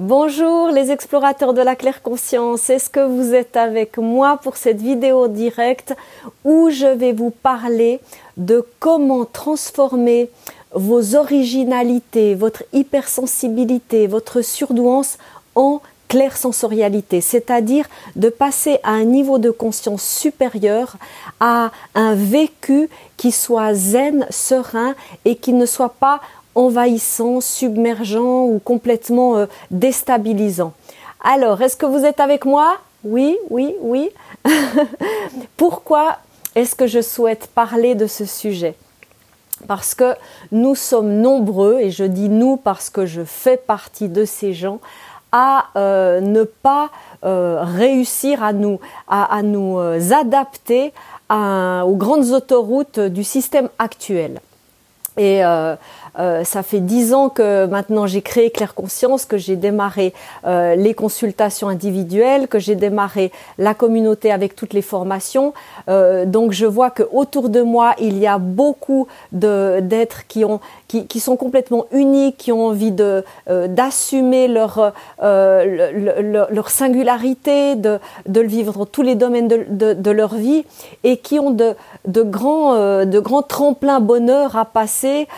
Bonjour les explorateurs de la claire conscience, est-ce que vous êtes avec moi pour cette vidéo directe où je vais vous parler de comment transformer vos originalités, votre hypersensibilité, votre surdouance en claire sensorialité, c'est-à-dire de passer à un niveau de conscience supérieur, à un vécu qui soit zen, serein et qui ne soit pas envahissant, submergent ou complètement euh, déstabilisant. Alors, est-ce que vous êtes avec moi? Oui, oui, oui. Pourquoi est-ce que je souhaite parler de ce sujet? Parce que nous sommes nombreux, et je dis nous parce que je fais partie de ces gens, à euh, ne pas euh, réussir à nous, à, nous adapter aux grandes autoroutes du système actuel. Et ça fait dix ans que maintenant j'ai créé Claire Conscience, que j'ai démarré euh, les consultations individuelles, que j'ai démarré la communauté avec toutes les formations. Euh, donc je vois que autour de moi il y a beaucoup d'êtres qui ont qui, qui, sont complètement uniques, qui ont envie de d'assumer leur, leur singularité, de, de le vivre dans tous les domaines de, de, de leur vie et qui ont de, grands de grands tremplins bonheur à passer,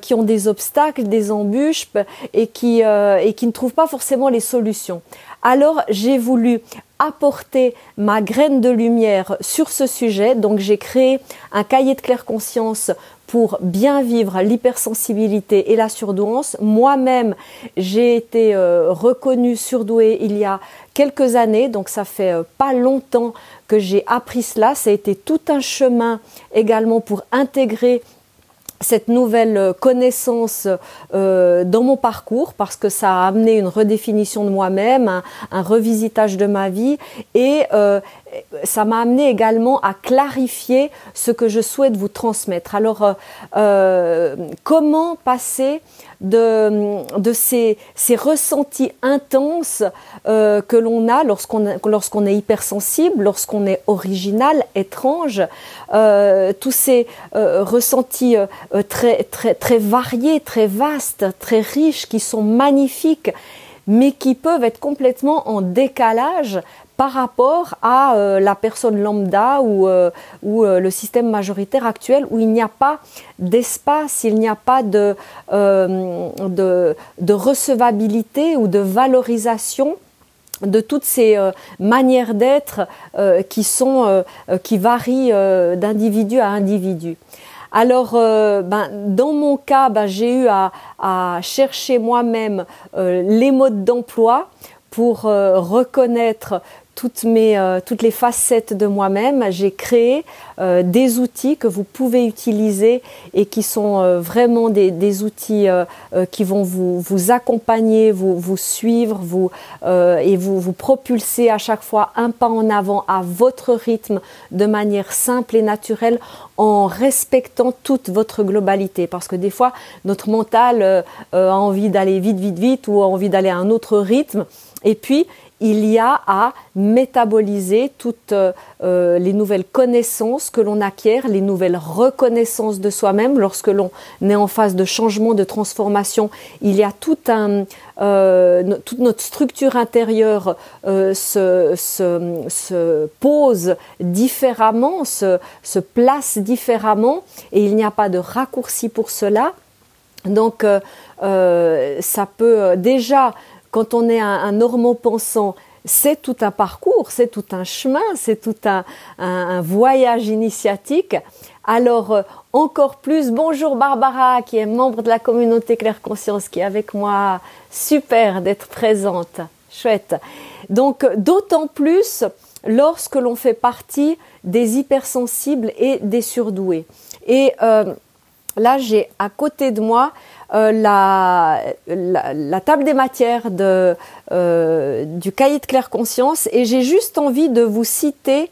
qui ont des obstacles, des embûches et qui, euh, et qui ne trouvent pas forcément les solutions. Alors j'ai voulu apporter ma graine de lumière sur ce sujet. Donc j'ai créé un cahier de claire conscience pour bien vivre l'hypersensibilité et la surdouance. Moi-même, j'ai été euh, reconnue surdouée il y a quelques années, donc ça fait euh, pas longtemps que j'ai appris cela. Ça a été tout un chemin également pour intégrer cette nouvelle connaissance euh, dans mon parcours parce que ça a amené une redéfinition de moi-même, un, revisitage de ma vie et euh, ça m'a amené également à clarifier ce que je souhaite vous transmettre. Alors, euh, euh, comment passer de, de ces, ces, ressentis intenses euh, que l'on a lorsqu'on lorsqu'on est hypersensible, lorsqu'on est original, étrange, tous ces ressentis très, très, très variés, très vastes, très riches, qui sont magnifiques, mais qui peuvent être complètement en décalage par rapport à euh, la personne lambda ou, euh, euh, le système majoritaire actuel où il n'y a pas d'espace, il n'y a pas de, recevabilité ou de valorisation de toutes ces manières d'être qui sont qui varient d'individu à individu. Alors, ben, dans mon cas, ben, j'ai eu à chercher moi-même les modes d'emploi pour reconnaître toutes, mes, euh, toutes les facettes de moi-même. J'ai créé euh, des outils que vous pouvez utiliser et qui sont euh, vraiment des, des outils qui vont vous, vous accompagner, vous, vous suivre vous, et vous, vous propulser à chaque fois un pas en avant à votre rythme de manière simple et naturelle en respectant toute votre globalité. Parce que des fois, notre mental a envie d'aller vite, vite, vite ou a envie d'aller à un autre rythme. Et puis, il y a à métaboliser toutes euh, les nouvelles connaissances que l'on acquiert, les nouvelles reconnaissances de soi-même. Lorsque l'on est en phase de changement, de transformation, il y a euh, toute notre structure intérieure euh, se, se, pose différemment, se, place différemment, et il n'y a pas de raccourci pour cela. Donc, ça peut déjà quand on est un, un normand-pensant, c'est tout un parcours, c'est tout un chemin, c'est tout un, un, voyage initiatique. Alors, euh, encore plus, bonjour Barbara, qui est membre de la communauté Claire Conscience, qui est avec moi. Super d'être présente. Chouette. Donc, d'autant plus lorsque l'on fait partie des hypersensibles et des surdoués. Et euh, là, j'ai à côté de moi euh, la, la, table des matières euh, du cahier de claire conscience et j'ai juste envie de vous citer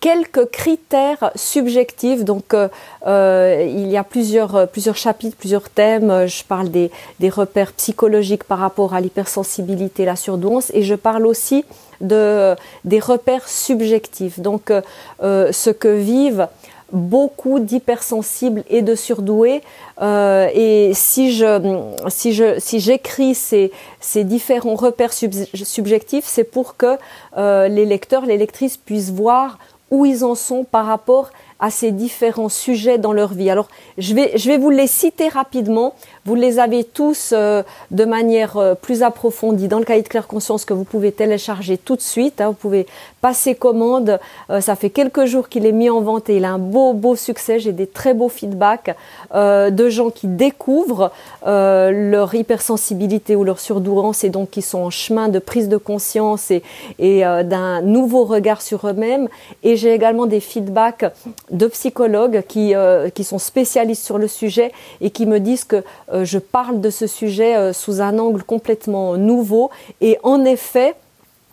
quelques critères subjectifs. Donc, euh, il y a plusieurs, plusieurs chapitres, plusieurs thèmes. Je parle des, des repères psychologiques par rapport à l'hypersensibilité, la surdouance, et je parle aussi de, des repères subjectifs. Donc, ce que vivent beaucoup d'hypersensibles et de surdoués. Euh, et si je si je si j'écris ces ces différents repères subjectifs, c'est pour que euh, les lecteurs, les lectrices puissent voir où ils en sont par rapport à ces différents sujets dans leur vie. Alors, je vais, je vais vous les citer rapidement. Vous les avez tous euh, de manière euh, plus approfondie dans le cahier de claire conscience que vous pouvez télécharger tout de suite. Hein. Vous pouvez passer commande. Euh, ça fait quelques jours qu'il est mis en vente et il a un beau, beau succès. J'ai des très beaux feedbacks de gens qui découvrent leur hypersensibilité ou leur surdouance et donc qui sont en chemin de prise de conscience et, et d'un nouveau regard sur eux-mêmes. Et j'ai également des feedbacks de psychologues qui, qui sont spécialistes sur le sujet et qui me disent que euh, je parle de ce sujet euh, sous un angle complètement nouveau. Et en effet,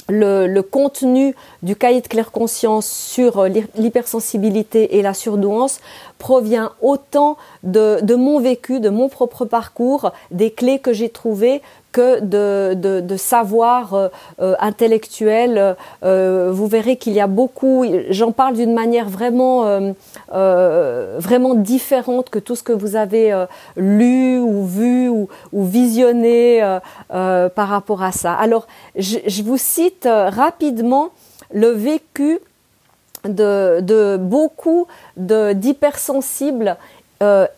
le, contenu du cahier de claire conscience sur euh, l'hypersensibilité et la surdouance provient autant de, mon vécu, de mon propre parcours, des clés que j'ai trouvées que de, savoir euh, euh, intellectuel. Euh, vous verrez qu'il y a beaucoup, j'en parle d'une manière vraiment, vraiment différente que tout ce que vous avez lu ou vu ou, visionné par rapport à ça. Alors, je, vous cite rapidement le vécu de, de beaucoup d'hypersensibles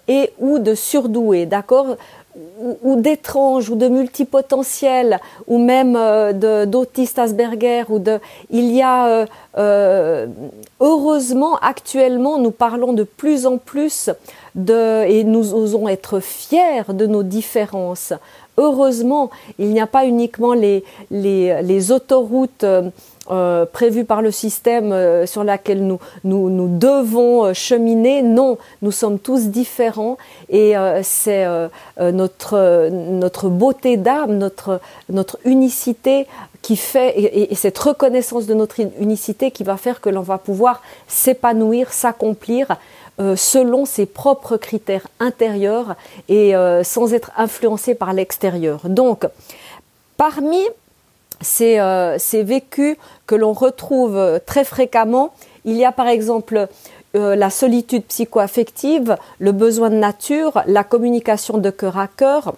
et ou de surdoués, d'accord? Ou, d'étranges ou de multipotentiels ou même euh, d'autistes Asperger ou de il y a euh, euh, heureusement actuellement nous parlons de plus en plus de et nous osons être fiers de nos différences. Heureusement il n'y a pas uniquement les autoroutes euh, prévue par le système euh, sur laquelle nous, nous, nous devons euh, cheminer. Non, nous sommes tous différents et c'est notre, notre beauté d'âme, notre, notre unicité qui fait et, et, cette reconnaissance de notre unicité qui va faire que l'on va pouvoir s'épanouir, s'accomplir selon ses propres critères intérieurs et sans être influencé par l'extérieur. Donc, parmi ces, euh, ces vécus que l'on retrouve euh, très fréquemment. Il y a par exemple euh, la solitude psychoaffective, le besoin de nature, la communication de cœur à cœur,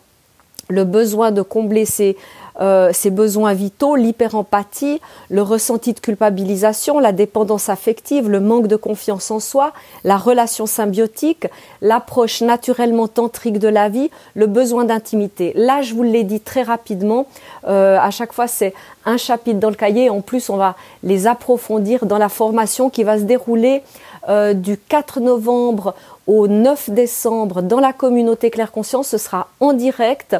le besoin de combler ses, euh, ses besoins vitaux, l'hyperempathie, le ressenti de culpabilisation, la dépendance affective, le manque de confiance en soi, la relation symbiotique, l'approche naturellement tantrique de la vie, le besoin d'intimité. Là, je vous l'ai dit très rapidement, euh, à chaque fois c'est un chapitre dans le cahier, en plus on va les approfondir dans la formation qui va se dérouler euh, du 4 novembre au 9 décembre dans la communauté Claire Conscience. Ce sera en direct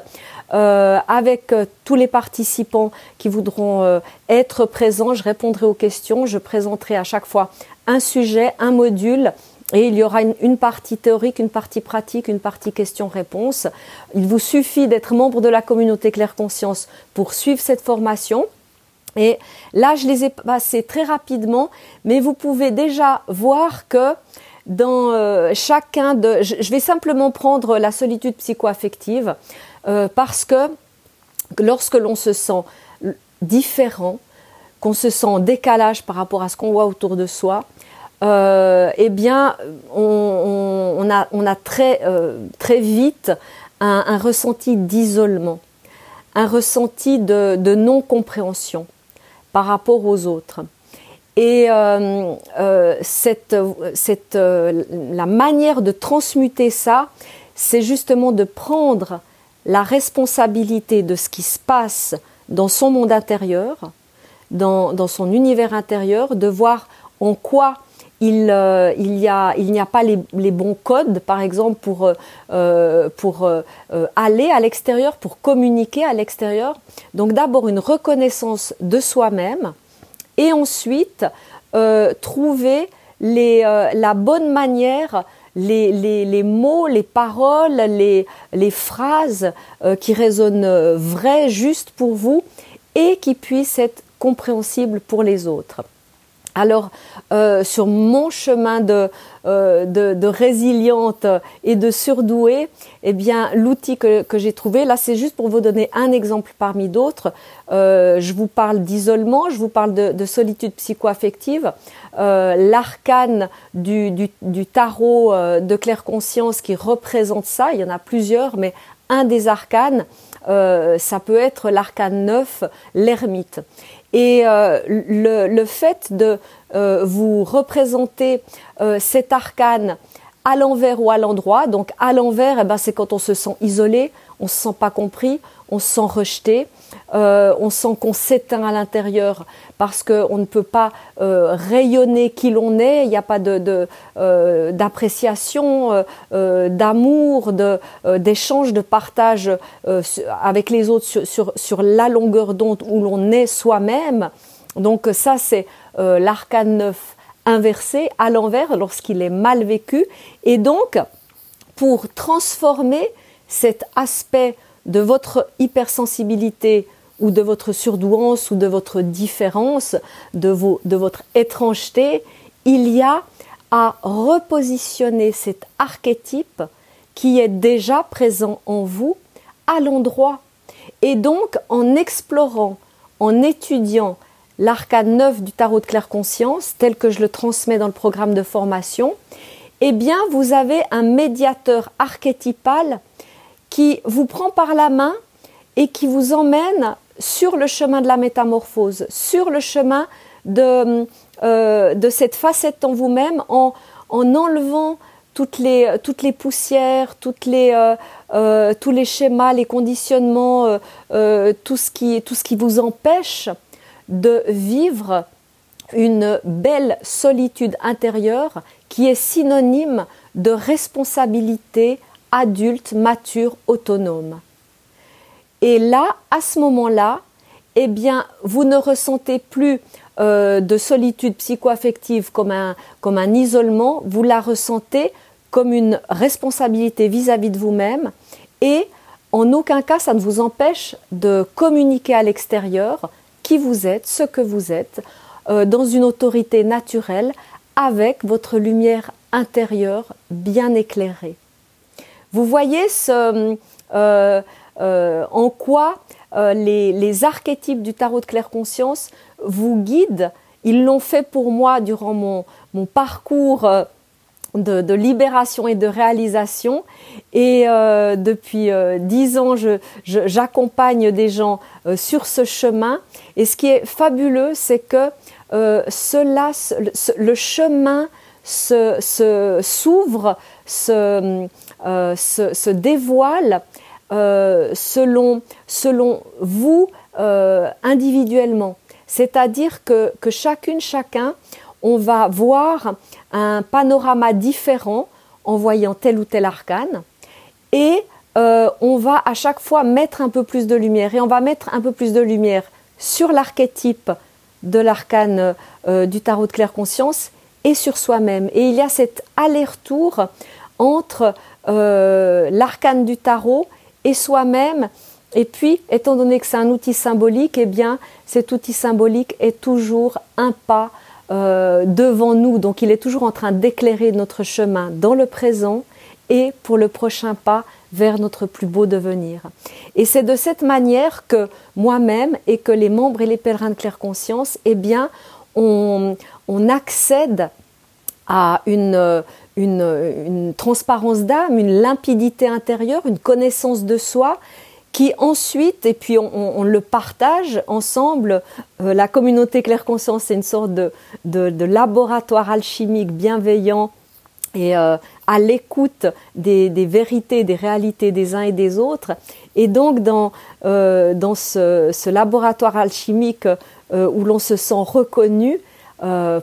euh, avec euh, tous les participants qui voudront euh, être présents. Je répondrai aux questions. Je présenterai à chaque fois un sujet, un module. Et il y aura une, partie théorique, une partie pratique, une partie questions-réponses. Il vous suffit d'être membre de la communauté Claire Conscience pour suivre cette formation. Et là, je les ai passés très rapidement, mais vous pouvez déjà voir que dans euh, chacun de... Je, vais simplement prendre la solitude psychoaffective euh, parce que lorsque l'on se sent différent, qu'on se sent en décalage par rapport à ce qu'on voit autour de soi, euh, eh bien, on, a, on a très, très vite un, ressenti d'isolement, un ressenti de, non-compréhension par rapport aux autres. Et euh, euh, cette, cette, euh, la manière de transmuter ça, c'est justement de prendre la responsabilité de ce qui se passe dans son monde intérieur, dans, dans son univers intérieur, de voir en quoi il, euh, il, y a, il n'y a pas les, les, bons codes, par exemple, pour, euh, pour euh, aller à l'extérieur, pour communiquer à l'extérieur. Donc d'abord une reconnaissance de soi-même, et ensuite trouver les, la bonne manière, les, les, mots, les paroles, les, les phrases euh, qui résonnent vraies, justes pour vous et qui puissent être compréhensibles pour les autres. Alors, euh, sur mon chemin de, euh, de, de, résiliente et de surdouée, eh bien, l'outil que, j'ai trouvé, là, c'est juste pour vous donner un exemple parmi d'autres. Euh, je vous parle d'isolement, je vous parle de, de solitude psychoaffective. Euh, L'arcane du, du, tarot de claire conscience qui représente ça, il y en a plusieurs, mais un des arcanes, ça peut être l'arcane 9, l'ermite. Et euh, le, le, fait de euh, vous représenter euh, cet arcane à l'envers ou à l'endroit, donc à l'envers, eh ben, c'est quand on se sent isolé, on se sent pas compris, on se sent rejeté, euh, on sent qu'on s'éteint à l'intérieur parce qu'on ne peut pas euh, rayonner qui l'on est, il n'y a pas euh, d'appréciation, d'amour, de, d'échange, de, partage avec les autres sur, sur, sur la longueur d'onde où l'on est soi-même. Donc ça, c'est l'arcane 9 inversé à l'envers lorsqu'il est mal vécu. Et donc, pour transformer cet aspect de votre hypersensibilité ou de votre surdouance ou de votre différence, de, vos, de votre étrangeté, il y a à repositionner cet archétype qui est déjà présent en vous à l'endroit. Et donc, en explorant, en étudiant l'arcane 9 du tarot de claire conscience, tel que je le transmets dans le programme de formation, eh bien, vous avez un médiateur archétypal qui vous prend par la main et qui vous emmène sur le chemin de la métamorphose, sur le chemin de, euh, de cette facette en vous-même en, en enlevant toutes les, toutes les poussières, toutes les, euh, euh, tous les schémas, les conditionnements, tout, ce qui, tout ce qui vous empêche de vivre une belle solitude intérieure qui est synonyme de responsabilité adulte, mature, autonome. Et là, à ce moment-là, eh bien, vous ne ressentez plus euh, de solitude psychoaffective comme un, comme un isolement, vous la ressentez comme une responsabilité vis-à-vis -vis de vous-même et en aucun cas ça ne vous empêche de communiquer à l'extérieur qui vous êtes, ce que vous êtes, euh, dans une autorité naturelle avec votre lumière intérieure bien éclairée. Vous voyez ce, euh, euh, en quoi euh, les, les, archétypes du tarot de claire conscience vous guident. Ils l'ont fait pour moi durant mon, mon parcours euh, de, de, libération et de réalisation. Et euh, depuis dix ans, j'accompagne je, des gens sur ce chemin. Et ce qui est fabuleux, c'est que cela, le chemin s'ouvre, se, se, se, se, dévoile euh, selon, selon vous euh, individuellement. C'est-à-dire que, que chacune, chacun, on va voir un panorama différent en voyant tel ou tel arcane et euh, on va à chaque fois mettre un peu plus de lumière et on va mettre un peu plus de lumière sur l'archétype de l'arcane euh, du tarot de claire conscience et sur soi-même. Et il y a cet aller-retour entre euh, l'arcane du tarot et soi-même. Et puis, étant donné que c'est un outil symbolique, eh bien, cet outil symbolique est toujours un pas euh, devant nous. Donc, il est toujours en train d'éclairer notre chemin dans le présent et pour le prochain pas vers notre plus beau devenir. Et c'est de cette manière que moi-même et que les membres et les pèlerins de claire conscience, eh bien, on, on accède à une, une, transparence d'âme, une limpidité intérieure, une connaissance de soi qui ensuite, et puis on, le partage ensemble, euh, la communauté Claire Conscience, c'est une sorte de, de, laboratoire alchimique bienveillant et euh, à l'écoute des, vérités, des réalités des uns et des autres. Et donc dans, euh, dans ce, laboratoire alchimique où l'on se sent reconnu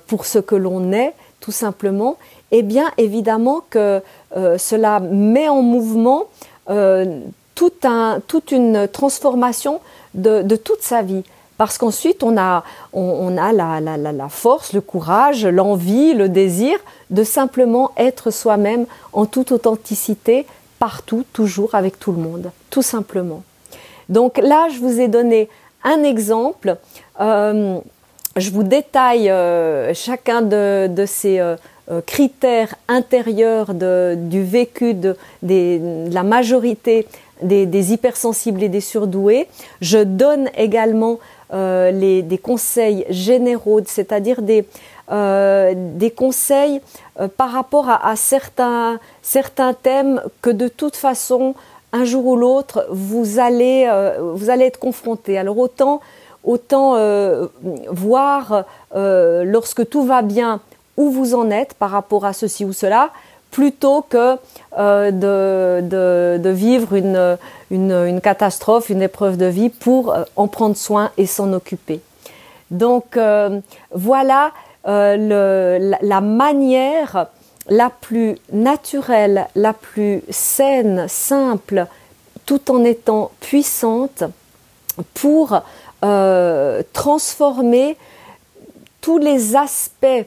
pour ce que l'on est, tout simplement, eh bien évidemment que euh, cela met en mouvement euh, toute une transformation de, toute sa vie. Parce qu'ensuite, on a, la, force, le courage, l'envie, le désir de simplement être soi-même en toute authenticité, partout, toujours, avec tout le monde, tout simplement. Donc là, je vous ai donné un exemple. Euh, je vous détaille chacun de, ces critères intérieurs du vécu de, la majorité des, hypersensibles et des surdoués. Je donne également des conseils généraux, c'est-à-dire des, des conseils par rapport à, certains, thèmes que de toute façon un jour ou l'autre, vous allez, euh, être confronté. Alors autant, euh, voir euh, lorsque tout va bien où vous en êtes par rapport à ceci ou cela, plutôt que de, de, de, vivre une, une, catastrophe, une épreuve de vie pour en prendre soin et s'en occuper. Donc voilà le, la, manière la plus naturelle, la plus saine, simple, tout en étant puissante pour euh, transformer tous les aspects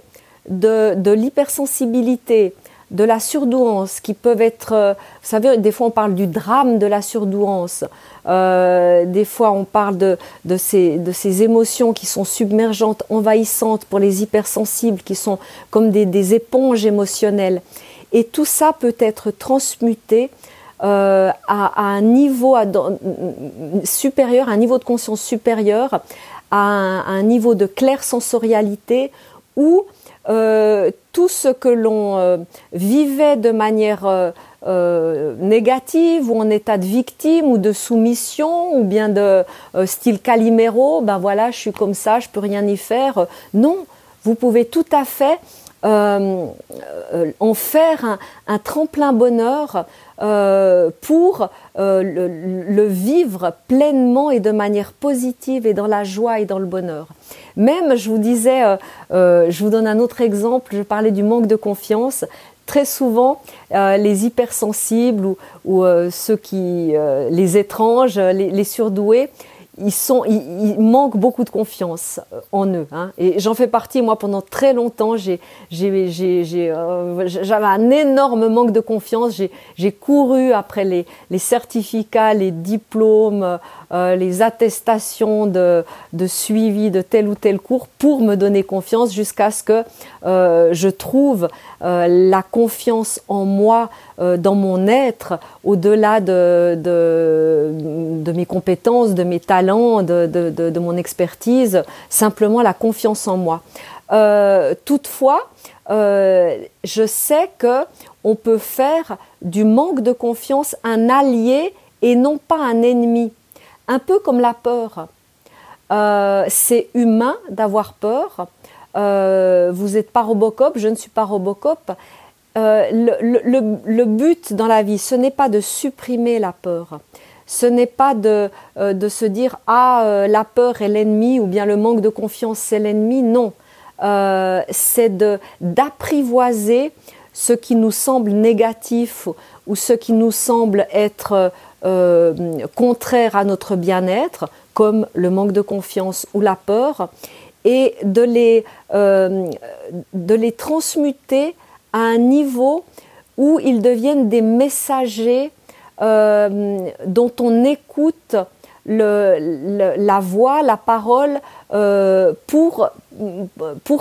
de, l'hypersensibilité, de la surdouance qui peuvent être, euh, vous savez, des fois on parle du drame de la surdouance, euh, des fois on parle de, ces, de, ces, émotions qui sont submergentes, envahissantes pour les hypersensibles, qui sont comme des, éponges émotionnelles. Et tout ça peut être transmuté euh, à, un niveau supérieur, un niveau de conscience supérieur, à un, niveau de claire sensorialité où euh, tout ce que l'on vivait de manière euh, négative ou en état de victime ou de soumission ou bien de euh, style Calimero, ben voilà, je suis comme ça, je peux rien y faire. Non, vous pouvez tout à fait euh, en faire un, tremplin bonheur pour le, vivre pleinement et de manière positive et dans la joie et dans le bonheur. Même, je vous disais, je vous donne un autre exemple, je parlais du manque de confiance. Très souvent, euh, les hypersensibles ou, euh, ceux qui, euh, les étranges, les surdoués, ils, sont, ils, manquent beaucoup de confiance euh, en eux. Hein. Et j'en fais partie, moi, pendant très longtemps, j'ai, euh, j'avais un énorme manque de confiance. J'ai, couru après les, certificats, les diplômes, euh, les attestations de, de, suivi de tel ou tel cours pour me donner confiance jusqu'à ce que je trouve la confiance en moi dans mon être, au-delà de, de, mes compétences, de mes talents, de, mon expertise, simplement la confiance en moi. Euh, toutefois, euh, je sais que on peut faire du manque de confiance un allié et non pas un ennemi, un peu comme la peur. c'est humain d'avoir peur. vous n'êtes pas Robocop, je ne suis pas Robocop, euh, le, but dans la vie, ce n'est pas de supprimer la peur. Ce n'est pas de, euh, de, se dire ah euh, la peur est l'ennemi ou bien le manque de confiance c'est l'ennemi. Non, c'est de d'apprivoiser ce qui nous semble négatif ou ce qui nous semble être contraire à notre bien-être, comme le manque de confiance ou la peur, et de les, de les transmuter à un niveau où ils deviennent des messagers euh, dont on écoute la voix, la parole euh, pour,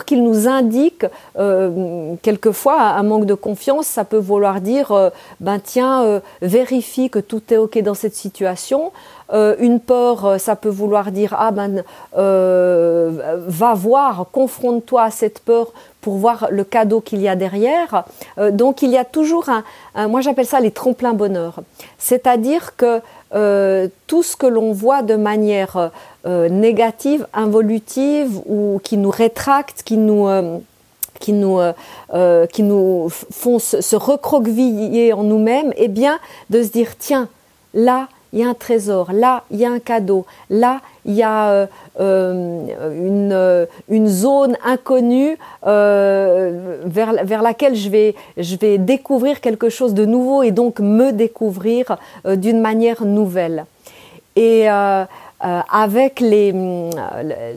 qu'ils nous indiquent euh, quelquefois un manque de confiance, ça peut vouloir dire ben tiens vérifie que tout est ok dans cette situation. une peur, ça peut vouloir dire ah ben va voir, confronte-toi à cette peur pour voir le cadeau qu'il y a derrière. Euh, donc il y a toujours un, moi j'appelle ça les tremplins bonheur. C'est-à-dire que euh, tout ce que l'on voit de manière euh, négative, involutive ou qui nous rétracte, qui nous qui nous, qui nous font se, recroqueviller en nous-mêmes, eh bien, de se dire, tiens, là, il y a un trésor, là, il y a un cadeau, là, il y a une, euh, une, zone inconnue vers, vers, laquelle je vais, je vais découvrir quelque chose de nouveau et donc me découvrir d'une manière nouvelle. Et euh, avec les,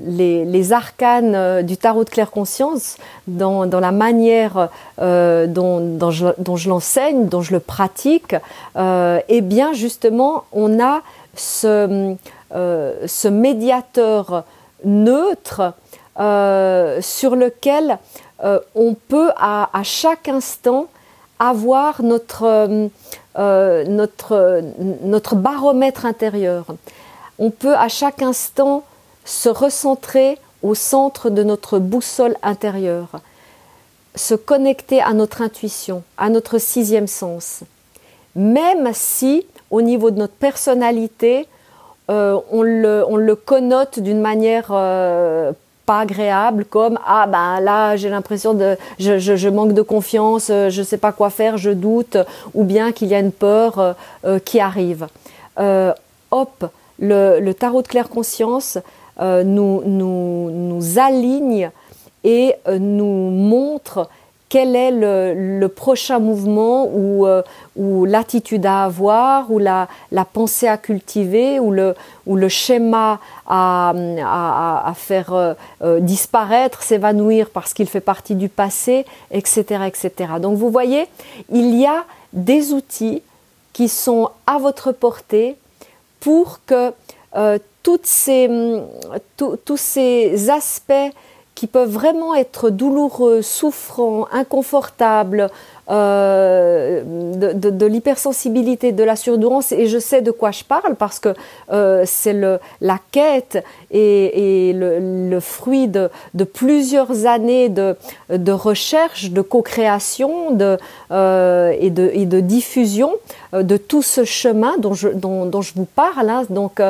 les, les, arcanes euh, du tarot de claire conscience, dans, dans la manière euh, dont, dont, je, l'enseigne, dont je le pratique, euh, eh bien justement, on a ce, ce médiateur neutre sur lequel on peut à, chaque instant avoir notre, notre, notre baromètre intérieur. On peut à chaque instant se recentrer au centre de notre boussole intérieure, se connecter à notre intuition, à notre sixième sens. Même si, au niveau de notre personnalité, euh, on, le, connote d'une manière euh, pas agréable, comme ah ben là j'ai l'impression de je, manque de confiance, euh, je ne sais pas quoi faire, je doute, ou bien qu'il y a une peur qui arrive. hop, le, tarot de claire conscience nous, aligne et nous montre quel est le, prochain mouvement ou, euh, ou l'attitude à avoir ou la, pensée à cultiver ou le, schéma à, à, à faire disparaître, s'évanouir parce qu'il fait partie du passé, etc., etc. Donc vous voyez, il y a des outils qui sont à votre portée pour que toutes ces, hum, tous ces aspects qui peuvent vraiment être douloureux, souffrants, inconfortables, euh, de, de, l'hypersensibilité, de la surdouance, et je sais de quoi je parle parce que euh, c'est la quête et, et le, le, fruit de, de, plusieurs années de, de recherche, de co-création de, euh, et, de, et de diffusion euh, de tout ce chemin dont je, dont, dont je vous parle. Hein. Donc,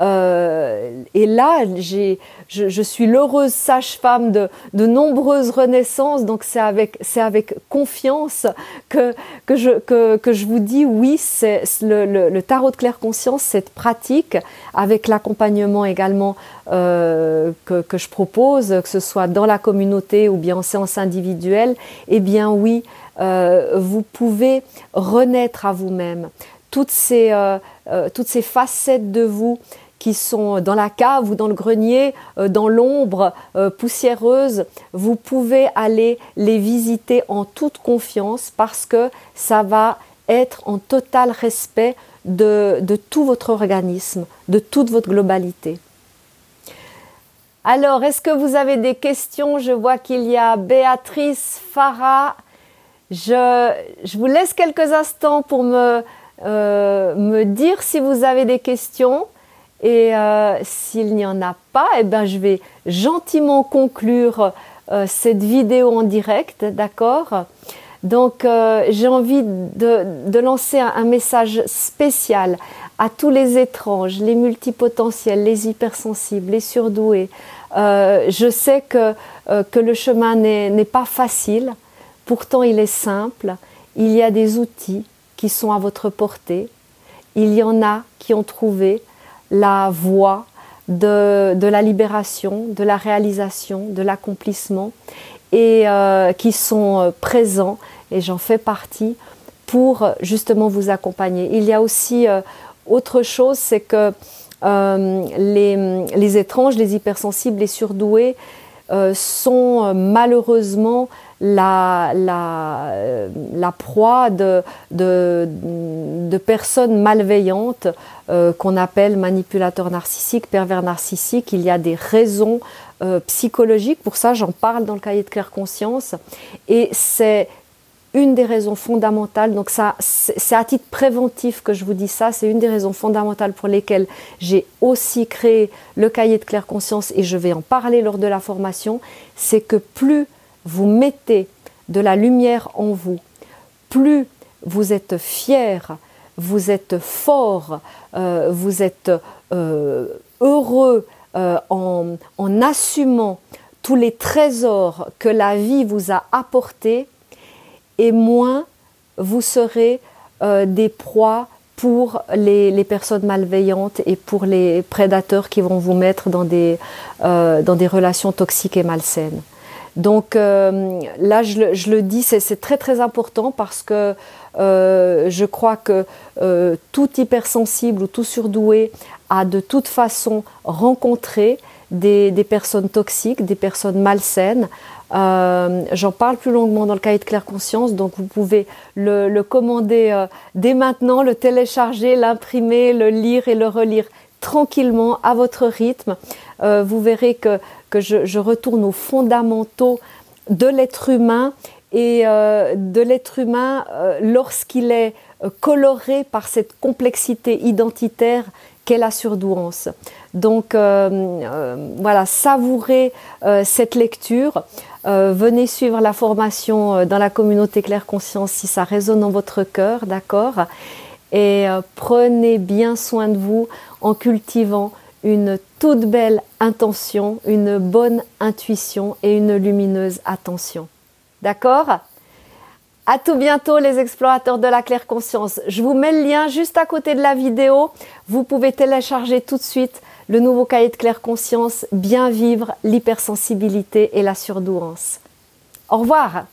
euh, et là, je, je, suis l'heureuse sage-femme de, de, nombreuses renaissances, donc c'est avec, avec confiance que, que, je, que, que je vous dis oui, c'est le, le, le, tarot de claire conscience, cette pratique, avec l'accompagnement également euh, que, que, je propose, que ce soit dans la communauté ou bien en séance individuelle, eh bien oui, euh, vous pouvez renaître à vous-même. Toutes ces, euh, euh toutes ces facettes de vous qui sont dans la cave ou dans le grenier, euh, dans l'ombre euh, poussiéreuse, vous pouvez aller les visiter en toute confiance parce que ça va être en total respect de, tout votre organisme, de toute votre globalité. Alors, est-ce que vous avez des questions? Je vois qu'il y a Béatrice Farah. Je, vous laisse quelques instants pour euh, me dire si vous avez des questions. Et euh, s'il n'y en a pas, eh ben, je vais gentiment conclure euh, cette vidéo en direct, d'accord? Donc, euh, j'ai envie de, lancer un, un, message spécial à tous les étranges, les multipotentiels, les hypersensibles, les surdoués. je sais que, que le chemin n'est pas facile, pourtant il est simple. Il y a des outils qui sont à votre portée. Il y en a qui ont trouvé la voie de, la libération, de la réalisation, de l'accomplissement, et euh, qui sont euh, présents, et j'en fais partie, pour justement vous accompagner. Il y a aussi euh, autre chose, c'est que euh, les, étranges, les hypersensibles, les surdoués euh, sont malheureusement la, la, la proie de, de, de personnes malveillantes euh, qu'on appelle manipulateurs narcissiques, pervers narcissiques. Il y a des raisons euh, psychologiques, pour ça j'en parle dans le cahier de claire conscience, et c'est une des raisons fondamentales, donc ça, c'est à titre préventif que je vous dis ça, c'est une des raisons fondamentales pour lesquelles j'ai aussi créé le cahier de claire conscience et je vais en parler lors de la formation, c'est que plus vous mettez de la lumière en vous, plus vous êtes fier, vous êtes fort, euh, vous êtes euh, heureux euh, en, en, assumant tous les trésors que la vie vous a apportés, et moins vous serez des proies pour les, personnes malveillantes et pour les prédateurs qui vont vous mettre dans des, des relations toxiques et malsaines. Donc euh, là, je le, dis, c'est très très important parce que euh, je crois que euh, tout hypersensible ou tout surdoué a de toute façon rencontré des personnes toxiques, des personnes malsaines. Euh, J'en parle plus longuement dans le cahier de claire conscience, donc vous pouvez le, commander euh, dès maintenant, le télécharger, l'imprimer, le lire et le relire tranquillement à votre rythme. vous verrez que, je, retourne aux fondamentaux de l'être humain et de l'être humain lorsqu'il est coloré par cette complexité identitaire qu'est la. Donc euh, euh, voilà, savourez euh, cette lecture. venez suivre la formation dans la communauté Claire Conscience si ça résonne dans votre cœur, d'accord? Et prenez bien soin de vous en cultivant une toute belle intention, une bonne intuition et une lumineuse attention. D'accord? À tout bientôt les explorateurs de la claire conscience. Je vous mets le lien juste à côté de la vidéo. Vous pouvez télécharger tout de suite le nouveau cahier de claire conscience Bien vivre l'hypersensibilité et la surdouance. Au revoir